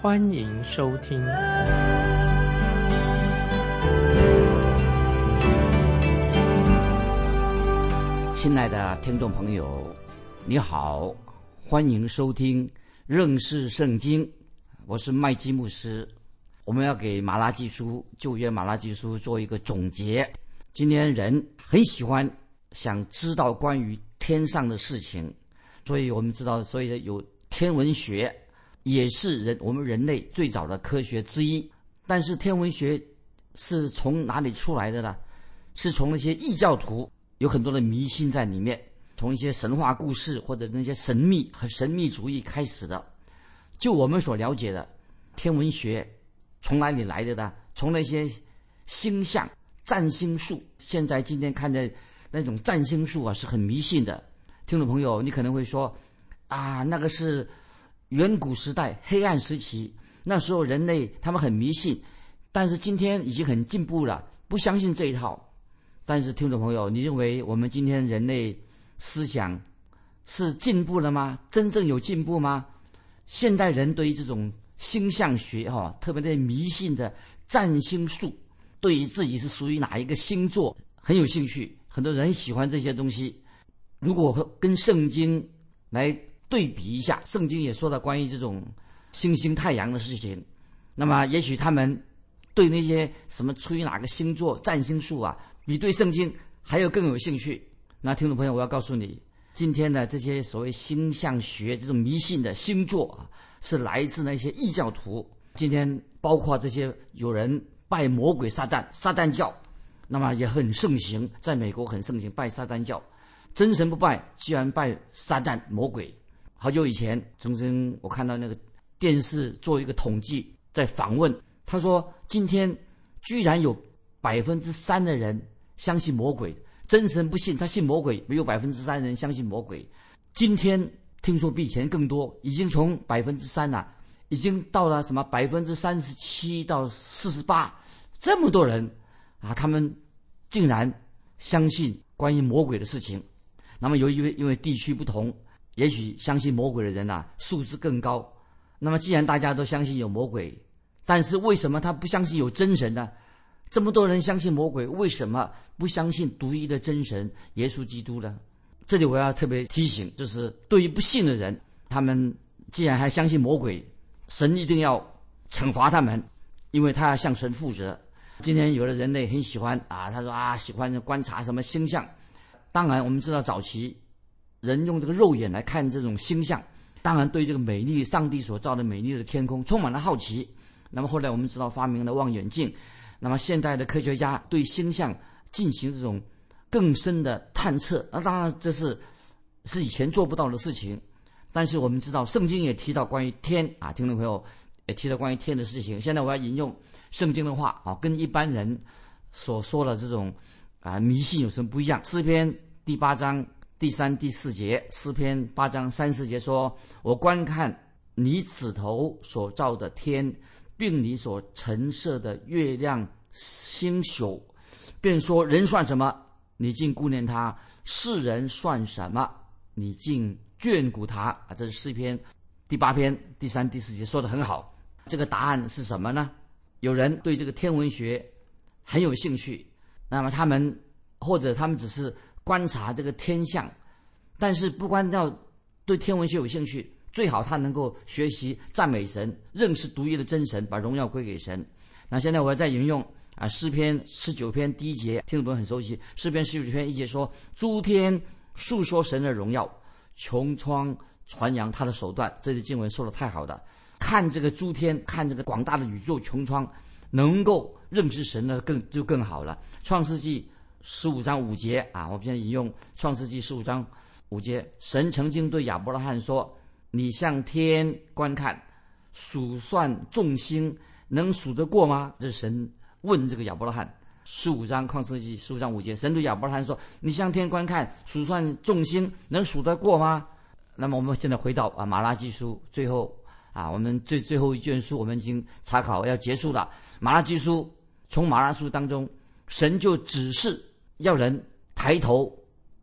欢迎收听。亲爱的听众朋友，你好。欢迎收听认识圣经，我是麦基牧师。我们要给马拉基书旧约马拉基书做一个总结。今天人很喜欢想知道关于天上的事情，所以我们知道，所以有天文学也是人我们人类最早的科学之一。但是天文学是从哪里出来的呢？是从那些异教徒有很多的迷信在里面。从一些神话故事或者那些神秘和神秘主义开始的，就我们所了解的天文学从哪里来的呢？从那些星象、占星术。现在今天看的那种占星术啊，是很迷信的。听众朋友，你可能会说啊，那个是远古时代黑暗时期，那时候人类他们很迷信，但是今天已经很进步了，不相信这一套。但是听众朋友，你认为我们今天人类？思想是进步了吗？真正有进步吗？现代人对于这种星象学哈，特别的迷信的占星术，对于自己是属于哪一个星座很有兴趣，很多人喜欢这些东西。如果跟圣经来对比一下，圣经也说到关于这种星星太阳的事情，那么也许他们对那些什么出于哪个星座占星术啊，比对圣经还要更有兴趣。那听众朋友，我要告诉你，今天的这些所谓星象学这种迷信的星座啊，是来自那些异教徒。今天包括这些有人拜魔鬼撒旦，撒旦教，那么也很盛行，在美国很盛行拜撒旦教，真神不拜，居然拜撒旦魔鬼。好久以前，曾经我看到那个电视做一个统计，在访问，他说今天居然有百分之三的人相信魔鬼。真神不信，他信魔鬼。没有百分之三人相信魔鬼。今天听说比以前更多，已经从百分之三了，已经到了什么百分之三十七到四十八，这么多人啊，他们竟然相信关于魔鬼的事情。那么由于因为地区不同，也许相信魔鬼的人呐素质更高。那么既然大家都相信有魔鬼，但是为什么他不相信有真神呢？这么多人相信魔鬼，为什么不相信独一的真神耶稣基督呢？这里我要特别提醒，就是对于不信的人，他们既然还相信魔鬼，神一定要惩罚他们，因为他要向神负责。今天有的人类很喜欢啊，他说啊，喜欢观察什么星象。当然，我们知道早期人用这个肉眼来看这种星象，当然对这个美丽上帝所造的美丽的天空充满了好奇。那么后来我们知道发明了望远镜。那么现代的科学家对星象进行这种更深的探测，那当然这是是以前做不到的事情。但是我们知道，圣经也提到关于天啊，听众朋友也提到关于天的事情。现在我要引用圣经的话啊，跟一般人所说的这种啊迷信有什么不一样？诗篇第八章第三、第四节，诗篇八章三四节说：“我观看你指头所造的天。”并你所陈设的月亮星宿，便说人算什么？你竟顾念他；世人算什么？你竟眷顾他？啊，这是诗篇第八篇第三、第四节说的很好。这个答案是什么呢？有人对这个天文学很有兴趣，那么他们或者他们只是观察这个天象，但是不光要对天文学有兴趣。最好他能够学习赞美神，认识独一的真神，把荣耀归给神。那现在我要再引用啊诗篇十九篇第一节，听众朋友很熟悉。诗篇十九篇一节说：“诸天述说神的荣耀，穹苍传扬他的手段。”这里经文说的太好了。看这个诸天，看这个广大的宇宙穹苍，能够认识神呢，更就更好了。创世纪十五章五节啊，我们现在引用创世纪十五章五节，神曾经对亚伯拉罕说。你向天观看，数算众星，能数得过吗？这神问这个亚伯拉罕。十五章创世纪十五章五节，神对亚伯拉罕说：“你向天观看，数算众星，能数得过吗？”那么我们现在回到啊马拉基书最后啊，我们最最后一卷书我们已经查考要结束了。马拉基书从马拉书当中，神就指示要人抬头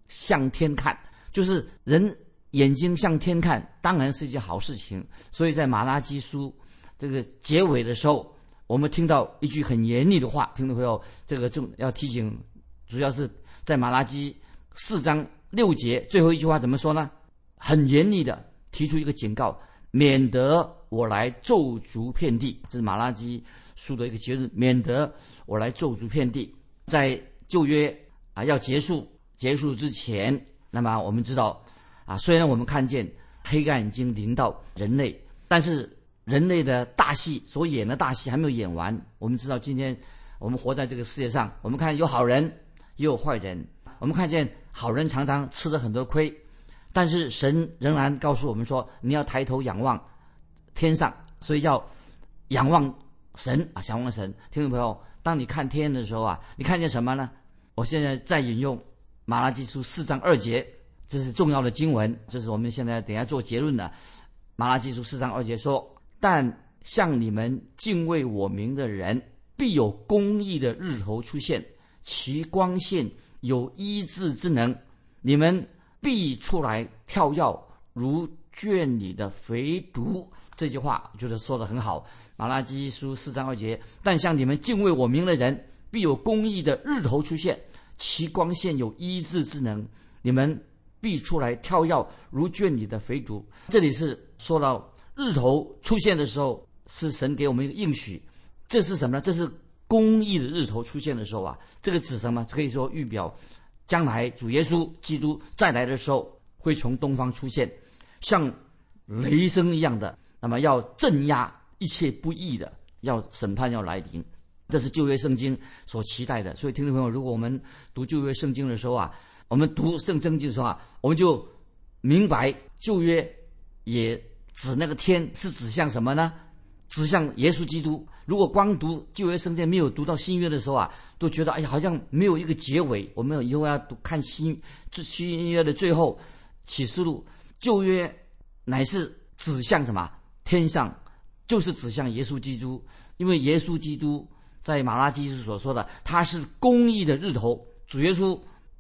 向天看，就是人眼睛向天看，当然是一件好事情。所以在马拉基书这个结尾的时候。我们听到一句很严厉的话，听众朋友，这个重要提醒，主要是在马拉基四章六节最后一句话怎么说呢？很严厉的提出一个警告，免得我来咒诅遍地。这是马拉基书的一个节日，免得我来咒诅遍地。在旧约啊要结束结束之前，那么我们知道啊，虽然我们看见黑暗已经临到人类，但是。人类的大戏所演的大戏还没有演完。我们知道，今天我们活在这个世界上，我们看有好人也有坏人。我们看见好人常常吃了很多亏，但是神仍然告诉我们说：你要抬头仰望天上，所以要仰望神啊，仰望神。听众朋友，当你看天的时候啊，你看见什么呢？我现在在引用马拉基书四章二节，这是重要的经文，这是我们现在等下做结论的。马拉基书四章二节说。但向你们敬畏我名的人，必有公义的日头出现，其光线有医治之能。你们必出来跳跃，如圈里的肥犊。这句话就是说的很好。马拉基书四章二节，但向你们敬畏我名的人，必有公义的日头出现，其光线有医治之能。你们必出来跳跃，如圈里的肥犊。这里是说到。日头出现的时候，是神给我们一个应许，这是什么呢？这是公义的日头出现的时候啊，这个指什么？可以说预表将来主耶稣基督再来的时候，会从东方出现，像雷声一样的，那么要镇压一切不义的，要审判要来临，这是旧约圣经所期待的。所以，听众朋友，如果我们读旧约圣经的时候啊，我们读圣经的时候啊，我们就明白旧约也。指那个天是指向什么呢？指向耶稣基督。如果光读旧约圣经，没有读到新约的时候啊，都觉得哎呀，好像没有一个结尾。我们以后要读看新新约的最后启示录，旧约乃是指向什么？天上就是指向耶稣基督，因为耶稣基督在马拉基书所说的，他是公义的日头，主耶稣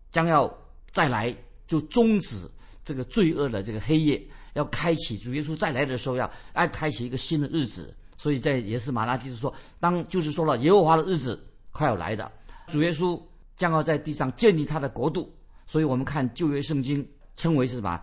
将要再来，就终止这个罪恶的这个黑夜。要开启主耶稣再来的时候，要哎开启一个新的日子。所以在也是马拉基斯说，当就是说了耶和华的日子快要来的，主耶稣将要在地上建立他的国度。所以我们看旧约圣经称为是什么？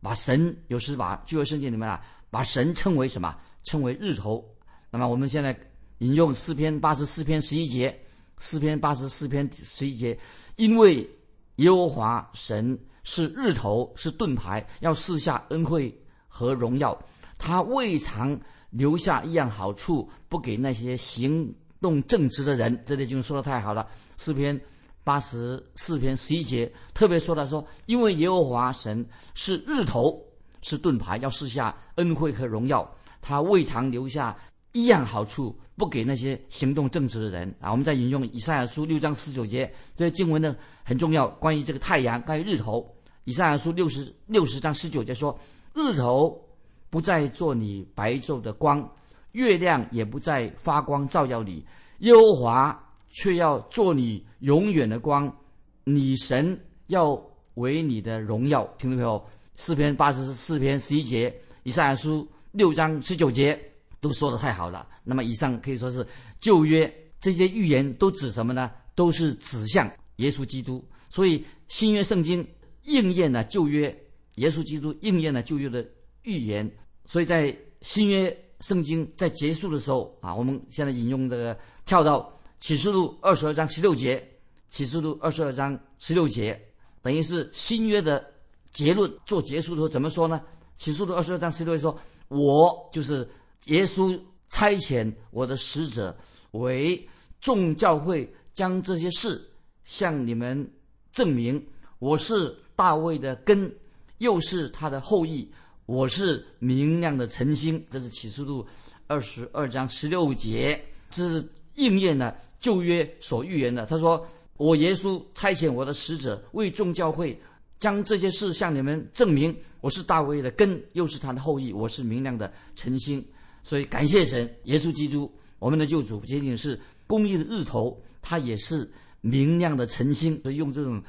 把神有时把旧约圣经里面啊，把神称为什么？称为日头。那么我们现在引用诗篇八十四篇十一节，诗篇八十四篇十一节，因为耶和华神。是日头，是盾牌，要赐下恩惠和荣耀。他未尝留下一样好处，不给那些行动正直的人。这里经说的太好了，诗篇八十四篇十一节特别说到说，因为耶和华神是日头，是盾牌，要赐下恩惠和荣耀。他未尝留下一样好处，不给那些行动正直的人。啊，我们在引用以赛亚书六章十九节，这经文呢很重要，关于这个太阳，关于日头。以赛亚书六十六十章十九节说：“日头不再做你白昼的光，月亮也不再发光照耀你，耶和华却要做你永远的光，你神要为你的荣耀。”听到没有？四篇八十四篇十一节，以赛亚书六章十九节都说的太好了。那么以上可以说是旧约这些预言都指什么呢？都是指向耶稣基督。所以新约圣经。应验了旧约，耶稣基督应验了旧约的预言，所以在新约圣经在结束的时候啊，我们现在引用这个跳到启示录二十二章十六节，启示录二十二章十六节，等于是新约的结论做结束的时候怎么说呢？启示录二十二章十六节说：“我就是耶稣差遣我的使者，为众教会将这些事向你们证明，我是。”大卫的根，又是他的后裔。我是明亮的晨星，这是启示录二十二章十六节，这是应验了旧约所预言的。他说：“我耶稣差遣我的使者为众教会，将这些事向你们证明。我是大卫的根，又是他的后裔。我是明亮的晨星。所以感谢神，耶稣基督，我们的救主不，仅仅是公义的日头，他也是明亮的晨星。所以用这种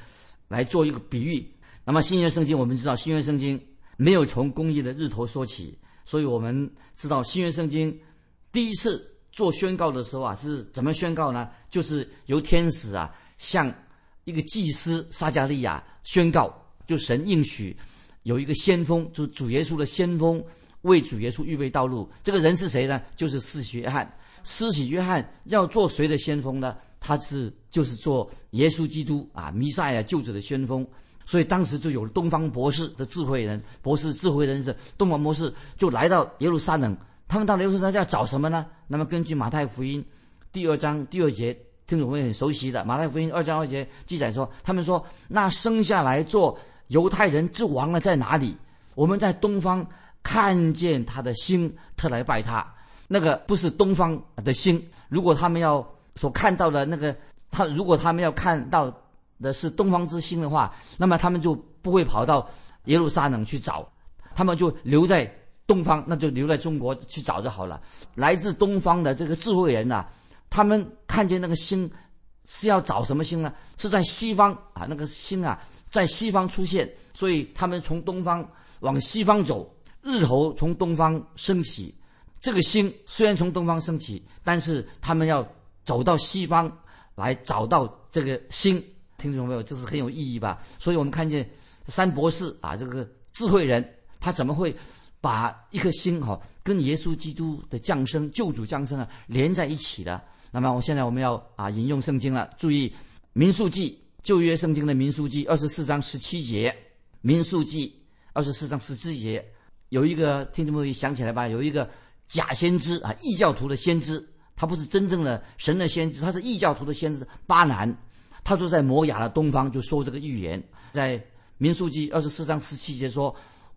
来做一个比喻。那么新约圣经，我们知道新约圣经没有从公义的日头说起。”所以我们知道新约圣经第一次做宣告的时候啊，是怎么宣告呢？就是由天使啊向一个祭司撒加利亚宣告，就神应许有一个先锋，就主耶稣的先锋，为主耶稣预备道路。这个人是谁呢？就是施洗约翰。施洗约翰要做谁的先锋呢？他是就是做耶稣基督啊，弥赛亚救主的先锋。所以当时就有了东方博士的智慧人，博士智慧人是东方博士，就来到耶路撒冷。他们到耶路撒冷要找什么呢？那么根据马太福音第二章第二节，听众朋友很熟悉的马太福音二章二节记载说，他们说那生下来做犹太人之王的在哪里？我们在东方看见他的星，特来拜他。那个不是东方的星，如果他们要所看到的那个，他如果他们要看到。的是东方之星的话，那么他们就不会跑到耶路撒冷去找，他们就留在东方，那就留在中国去找就好了。来自东方的这个智慧人呐，他们看见那个星是要找什么星呢？是在西方啊，那个星啊在西方出现，所以他们从东方往西方走，日头从东方升起。这个星虽然从东方升起，但是他们要走到西方来找到这个星。听懂没有，这是很有意义吧？所以我们看见三博士啊，这个智慧人，他怎么会把一颗星哈跟耶稣基督的降生、救主降生啊连在一起的？那么我现在我们要啊引用圣经了，注意《民数记》旧约圣经的《民数记》二十四章十七节，《民数记》二十四章十七节有一个听众朋友想起来吧？有一个假先知啊，异教徒的先知，他不是真正的神的先知，他是异教徒的先知巴南。他就在摩雅的东方就说这个预言，在民数记二十四章十七节说：“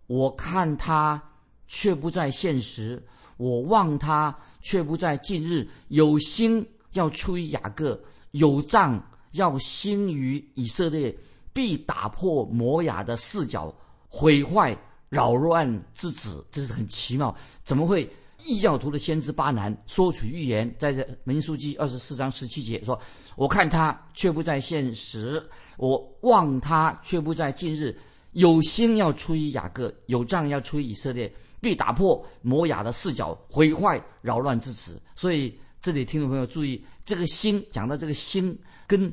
我看他却不在现实，我望他却不在近日。有心要出于雅各，有杖要兴于以色列，必打破摩雅的四角，毁坏扰乱之子。”这是很奇妙，怎么会？异教徒的先知巴南说取预言，在这民书记二十四章十七节说：“我看他却不在现实，我望他却不在近日。有心要出于雅各，有杖要出于以色列，必打破摩雅的四角，毁坏扰乱之子。”所以这里听众朋友注意，这个心讲到这个心跟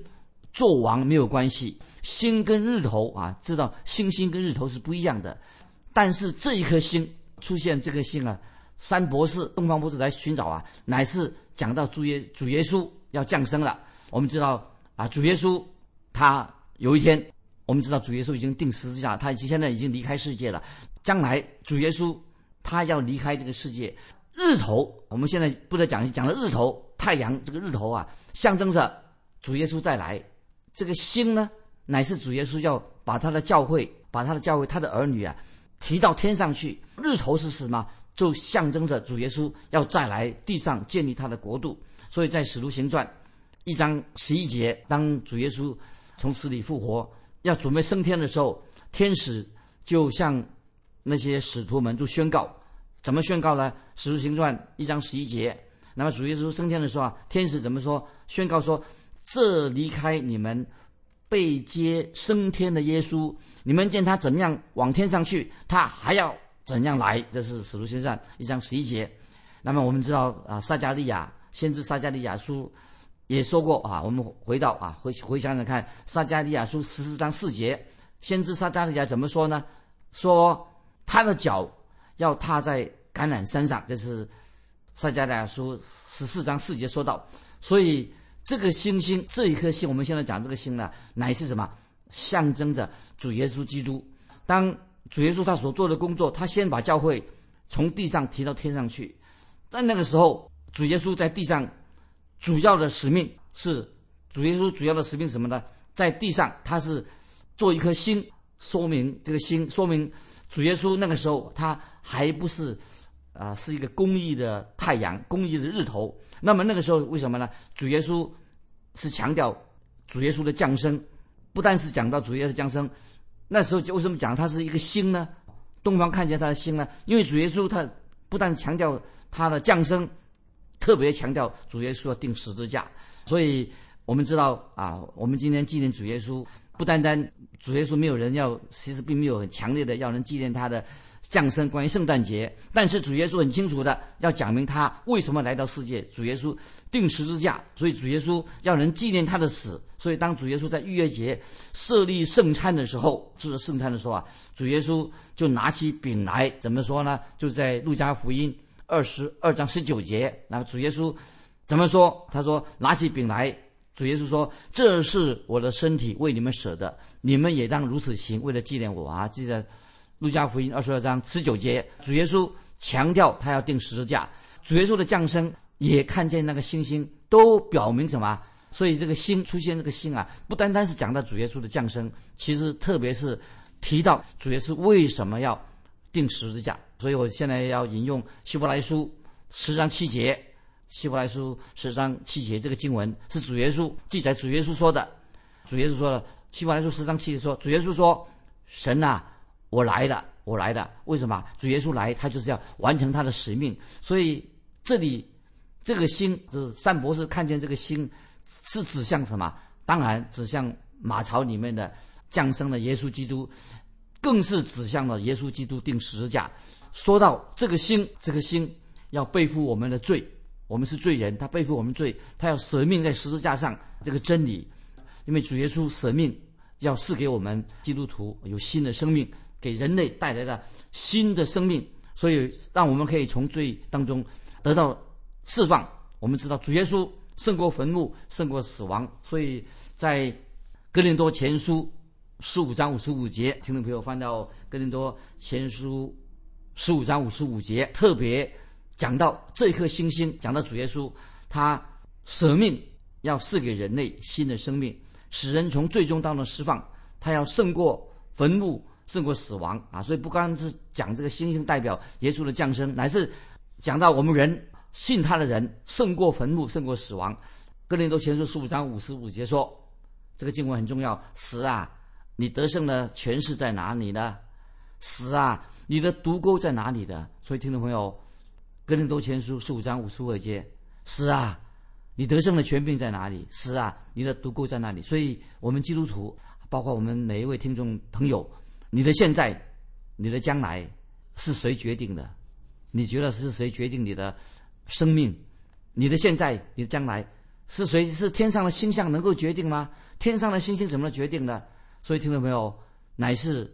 做王没有关系，星跟日头啊，知道星星跟日头是不一样的，但是这一颗星出现这颗星啊。三博士，东方博士来寻找啊，乃是讲到主耶主耶稣要降生了。我们知道啊，主耶稣他有一天，我们知道主耶稣已经定十字架，他已经现在已经离开世界了。将来主耶稣他要离开这个世界，日头我们现在不再讲讲了日头，太阳这个日头啊，象征着主耶稣再来。这个星呢，乃是主耶稣要把他的教会，把他的教会，他的儿女啊，提到天上去。日头是什么？就象征着主耶稣要再来地上建立他的国度，所以在使徒行传一章十一节，当主耶稣从死里复活，要准备升天的时候，天使就向那些使徒们就宣告，怎么宣告呢？使徒行传一章十一节，那么主耶稣升天的时候啊，天使怎么说？宣告说：这离开你们被接升天的耶稣，你们见他怎么样往天上去，他还要。怎样来？这是《使徒行传》一章十一节。那么我们知道啊，撒加利亚先知撒加利亚书也说过啊。我们回到啊，回回想想看，撒加利亚书十四章四节，先知撒加利亚怎么说呢？说他的脚要踏在橄榄山上。这是撒加利亚书十四章四节说到。所以这个星星，这一颗星，我们现在讲这个星呢，乃是什么？象征着主耶稣基督。当主耶稣他所做的工作，他先把教会从地上提到天上去。在那个时候，主耶稣在地上主要的使命是主耶稣主要的使命什么呢？在地上他是做一颗星，说明这个星说明主耶稣那个时候他还不是啊，是一个公义的太阳，公义的日头。那么那个时候为什么呢？主耶稣是强调主耶稣的降生，不但是讲到主耶稣降生，那时候就为什么讲他是一个星呢？东方看见他的星呢？因为主耶稣他不但强调他的降生，特别强调主耶稣要定十字架。所以我们知道啊，我们今天纪念主耶稣，不单单主耶稣没有人要，其实并没有很强烈的要人纪念他的。降生关于圣诞节，但是主耶稣很清楚的要讲明他为什么来到世界。主耶稣定十字架，所以主耶稣要人纪念他的死。所以当主耶稣在逾越节设立圣餐的时候，就是圣餐的时候啊，主耶稣就拿起饼来，怎么说呢？就在路加福音二十二章十九节，那么主耶稣怎么说？他说：“拿起饼来。”主耶稣说：“这是我的身体，为你们舍的，你们也当如此行，为了纪念我啊！”记得。路加福音二十二章十九节，主耶稣强调他要定十字架。主耶稣的降生也看见那个星星，都表明什么？所以这个星出现，这个星啊，不单单是讲到主耶稣的降生，其实特别是提到主耶稣为什么要定十字架。所以我现在要引用希伯来书十章七节，希伯来书十章七节这个经文是主耶稣记载，主耶稣说的。主耶稣说了，希伯来书十章七节说，主耶稣说：“神啊。”我来了，我来了，为什么？主耶稣来，他就是要完成他的使命。所以这里这个星，就是善博士看见这个星，是指向什么？当然指向马槽里面的降生的耶稣基督，更是指向了耶稣基督定十字架。说到这个星，这个星要背负我们的罪，我们是罪人，他背负我们罪，他要舍命在十字架上。这个真理，因为主耶稣舍命，要赐给我们基督徒有新的生命。给人类带来了新的生命，所以让我们可以从罪当中得到释放。我们知道主耶稣胜过坟墓，胜过死亡，所以在哥林多前书十五章五十五节，听众朋友翻到哥林多前书十五章五十五节，特别讲到这颗星星，讲到主耶稣他舍命要赐给人类新的生命，使人从最终当中释放，他要胜过坟墓。胜过死亡啊！所以不光是讲这个星星代表耶稣的降生，乃是讲到我们人信他的人胜过坟墓，胜过死亡。哥林多前书十五章五十五节说，这个经文很重要。死啊，你得胜的权势在哪里呢？死啊，你的毒钩在哪里的？所以听众朋友，哥林多前书十五章五十五节，死啊，你得胜的权柄在哪里？死啊，你的毒钩在哪里？所以我们基督徒，包括我们每一位听众朋友。你的现在，你的将来，是谁决定的？你觉得是谁决定你的生命？你的现在，你的将来，是谁？是天上的星象能够决定吗？天上的星星怎么决定的？所以听到没有？乃是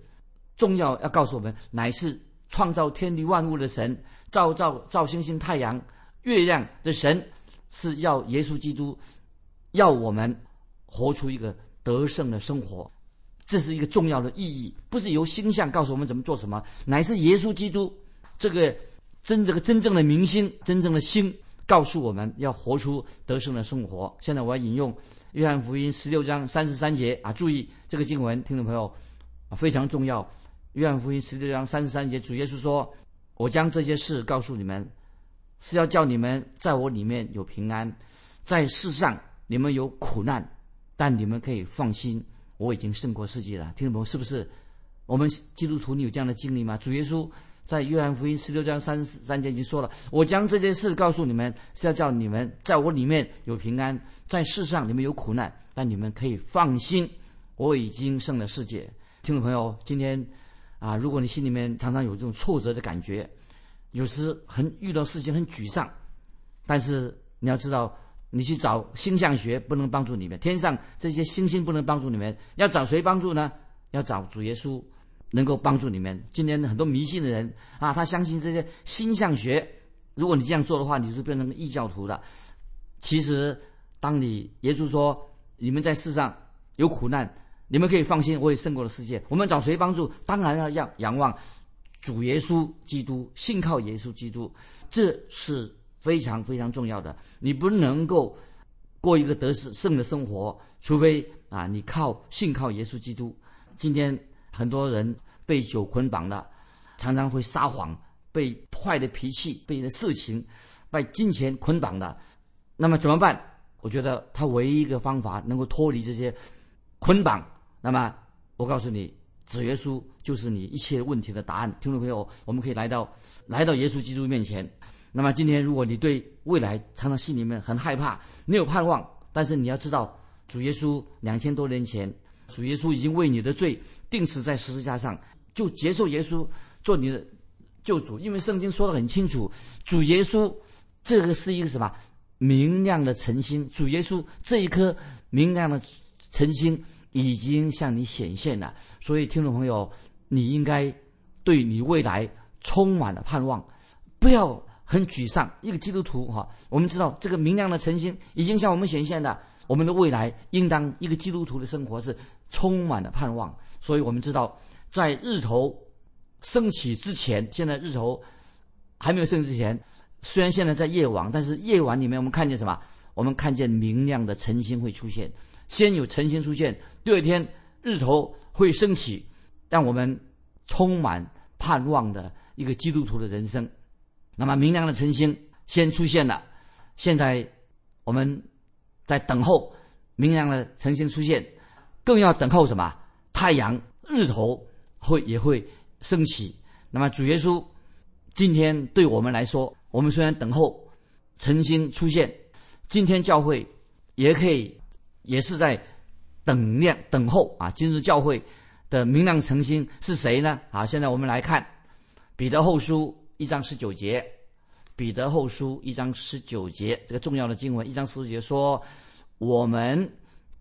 重要要告诉我们，乃是创造天地万物的神，造造造星星、太阳、月亮的神，是要耶稣基督，要我们活出一个得胜的生活。这是一个重要的意义，不是由星象告诉我们怎么做什么，乃是耶稣基督这个真这个真正的明星、真正的星，告诉我们要活出得胜的生活。现在我要引用约翰福音十六章三十三节啊，注意这个经文，听众朋友啊非常重要。约翰福音十六章三十三节，主耶稣说：“我将这些事告诉你们，是要叫你们在我里面有平安，在世上你们有苦难，但你们可以放心。”我已经胜过世界了，听众朋友，是不是？我们基督徒，你有这样的经历吗？主耶稣在约翰福音十六章三十三节已经说了：“我将这些事告诉你们，是要叫你们在我里面有平安，在世上你们有苦难，但你们可以放心，我已经胜了世界。”听众朋友，今天啊，如果你心里面常常有这种挫折的感觉，有时很遇到事情很沮丧，但是你要知道。你去找星象学不能帮助你们，天上这些星星不能帮助你们，要找谁帮助呢？要找主耶稣，能够帮助你们。今天很多迷信的人啊，他相信这些星象学。如果你这样做的话，你是变成异教徒的。其实，当你耶稣说你们在世上有苦难，你们可以放心，我也胜过了世界。我们找谁帮助？当然要仰仰望主耶稣基督，信靠耶稣基督，这是。非常非常重要的，你不能够过一个得胜的生活，除非啊，你靠信靠耶稣基督。今天很多人被酒捆绑了，常常会撒谎，被坏的脾气、被色情、被金钱捆绑的，那么怎么办？我觉得他唯一一个方法能够脱离这些捆绑。那么我告诉你，主耶稣就是你一切问题的答案。听众朋友，我们可以来到来到耶稣基督面前。那么今天，如果你对未来常常心里面很害怕，没有盼望，但是你要知道，主耶稣两千多年前，主耶稣已经为你的罪定死在十字架上，就接受耶稣做你的救主。因为圣经说的很清楚，主耶稣这个是一个什么明亮的晨星？主耶稣这一颗明亮的晨星已经向你显现了。所以，听众朋友，你应该对你未来充满了盼望，不要。很沮丧，一个基督徒哈，我们知道这个明亮的晨星已经向我们显现了，我们的未来应当一个基督徒的生活是充满了盼望。所以我们知道，在日头升起之前，现在日头还没有升起之前，虽然现在在夜晚，但是夜晚里面我们看见什么？我们看见明亮的晨星会出现，先有晨星出现，第二天日头会升起，让我们充满盼望的一个基督徒的人生。那么明亮的晨星先出现了，现在我们在等候明亮的晨星出现，更要等候什么？太阳、日头会也会升起。那么主耶稣今天对我们来说，我们虽然等候晨星出现，今天教会也可以也是在等亮等候啊。今日教会的明亮晨星是谁呢？啊，现在我们来看彼得后书。一章十九节，彼得后书一章十九节，这个重要的经文，一章十九节说：“我们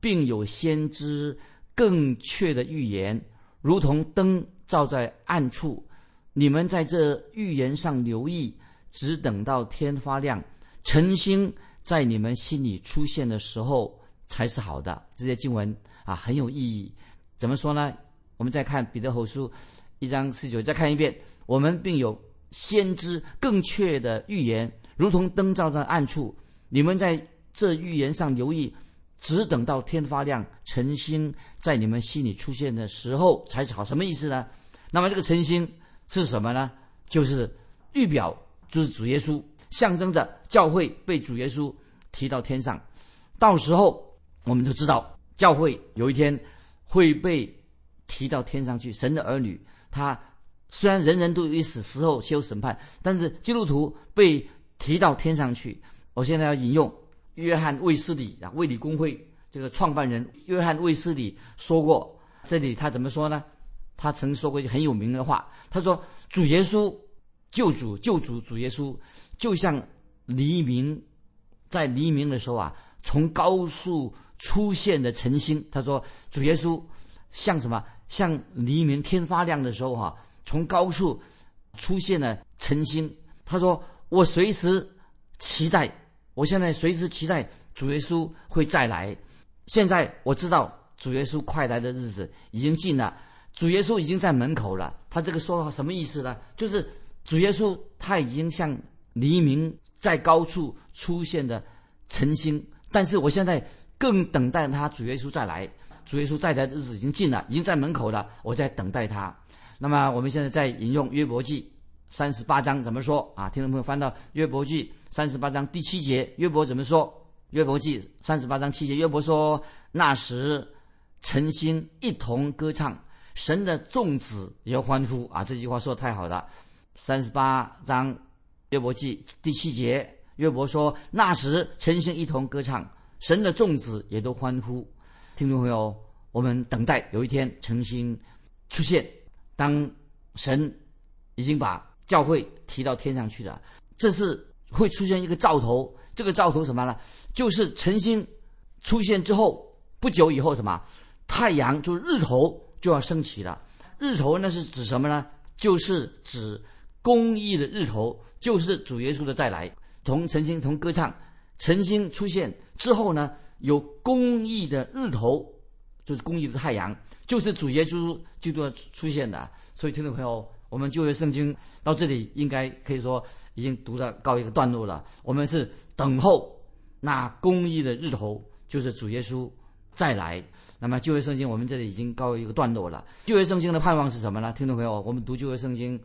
并有先知更确的预言，如同灯照在暗处。你们在这预言上留意，只等到天发亮，晨星在你们心里出现的时候，才是好的。”这些经文啊，很有意义。怎么说呢？我们再看彼得后书一章十九，再看一遍，我们并有。先知更确的预言，如同灯照在暗处。你们在这预言上留意，只等到天发亮，晨星在你们心里出现的时候才是好。什么意思呢？那么这个晨星是什么呢？就是预表，就是主耶稣，象征着教会被主耶稣提到天上。到时候我们都知道，教会有一天会被提到天上去。神的儿女，他。虽然人人都有一死，死后有审判，但是基督徒被提到天上去。我现在要引用约翰卫斯理啊，卫理公会这个创办人约翰卫斯理说过，这里他怎么说呢？他曾说过一句很有名的话，他说：“主耶稣救主救主主耶稣，就像黎明，在黎明的时候啊，从高处出现的晨星。”他说：“主耶稣像什么？像黎明天发亮的时候哈。”从高处出现了晨星，他说：“我随时期待，我现在随时期待主耶稣会再来。现在我知道主耶稣快来的日子已经近了，主耶稣已经在门口了。他这个说话什么意思呢？就是主耶稣他已经像黎明在高处出现的晨星，但是我现在更等待他主耶稣再来。主耶稣再来的日子已经近了，已经在门口了，我在等待他。”那么我们现在在引用约伯记三十八章怎么说啊？听众朋友翻到约伯记三十八章第七节，约伯怎么说？约伯记三十八章七节，约伯说：“那时诚心一同歌唱，神的众子也欢呼啊！”这句话说的太好了。三十八章约伯记第七节，约伯说：“那时诚心一同歌唱，神的众子也都欢呼。”听众朋友，我们等待有一天诚心出现。当神已经把教会提到天上去了，这是会出现一个兆头。这个兆头什么呢？就是晨星出现之后不久以后，什么太阳就日头就要升起了。日头那是指什么呢？就是指公义的日头，就是主耶稣的再来。同晨星同歌唱，晨星出现之后呢，有公义的日头，就是公义的太阳。就是主耶稣基督要出现的，所以听众朋友，我们旧约圣经到这里应该可以说已经读到告一个段落了。我们是等候那公义的日头，就是主耶稣再来。那么旧约圣经我们这里已经告一个段落了。旧约圣经的盼望是什么呢？听众朋友，我们读旧约圣经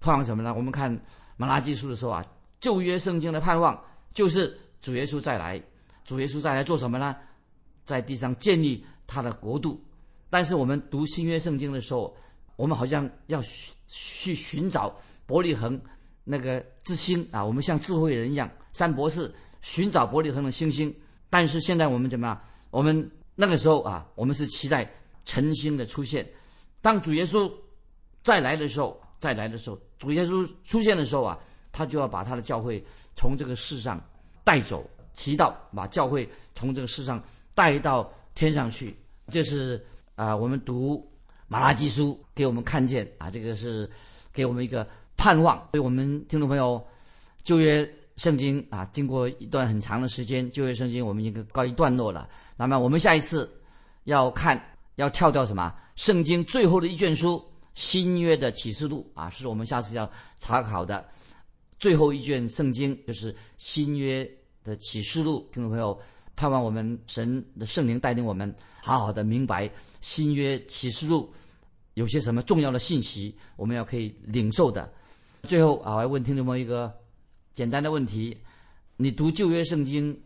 盼望什么呢？我们看马拉基书的时候啊，旧约圣经的盼望就是主耶稣再来，主耶稣再来做什么呢？在地上建立他的国度。但是我们读新约圣经的时候，我们好像要去寻找伯利恒那个之星啊，我们像智慧人一样，三博士寻找伯利恒的星星。但是现在我们怎么样？我们那个时候啊，我们是期待晨星的出现。当主耶稣再来的时候，再来的时候，主耶稣出现的时候啊，他就要把他的教会从这个世上带走，提到把教会从这个世上带到天上去。这是啊，我们读马拉基书给我们看见啊，这个是给我们一个盼望。所以我们听众朋友，旧约圣经啊，经过一段很长的时间，旧约圣经我们已经告一段落了。那么我们下一次要看，要跳到什么？圣经最后的一卷书。新约的启示录啊，是我们下次要查考的最后一卷圣经，就是新约的启示录。听众朋友，盼望我们神的圣灵带领我们，好好的明白新约启示录有些什么重要的信息，我们要可以领受的。最后啊，我要问听众朋友一个简单的问题：你读旧约圣经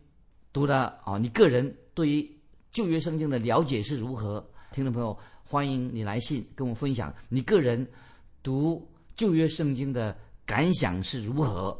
读的啊，你个人对于旧约圣经的了解是如何？听众朋友。欢迎你来信跟我分享你个人读旧约圣经的感想是如何。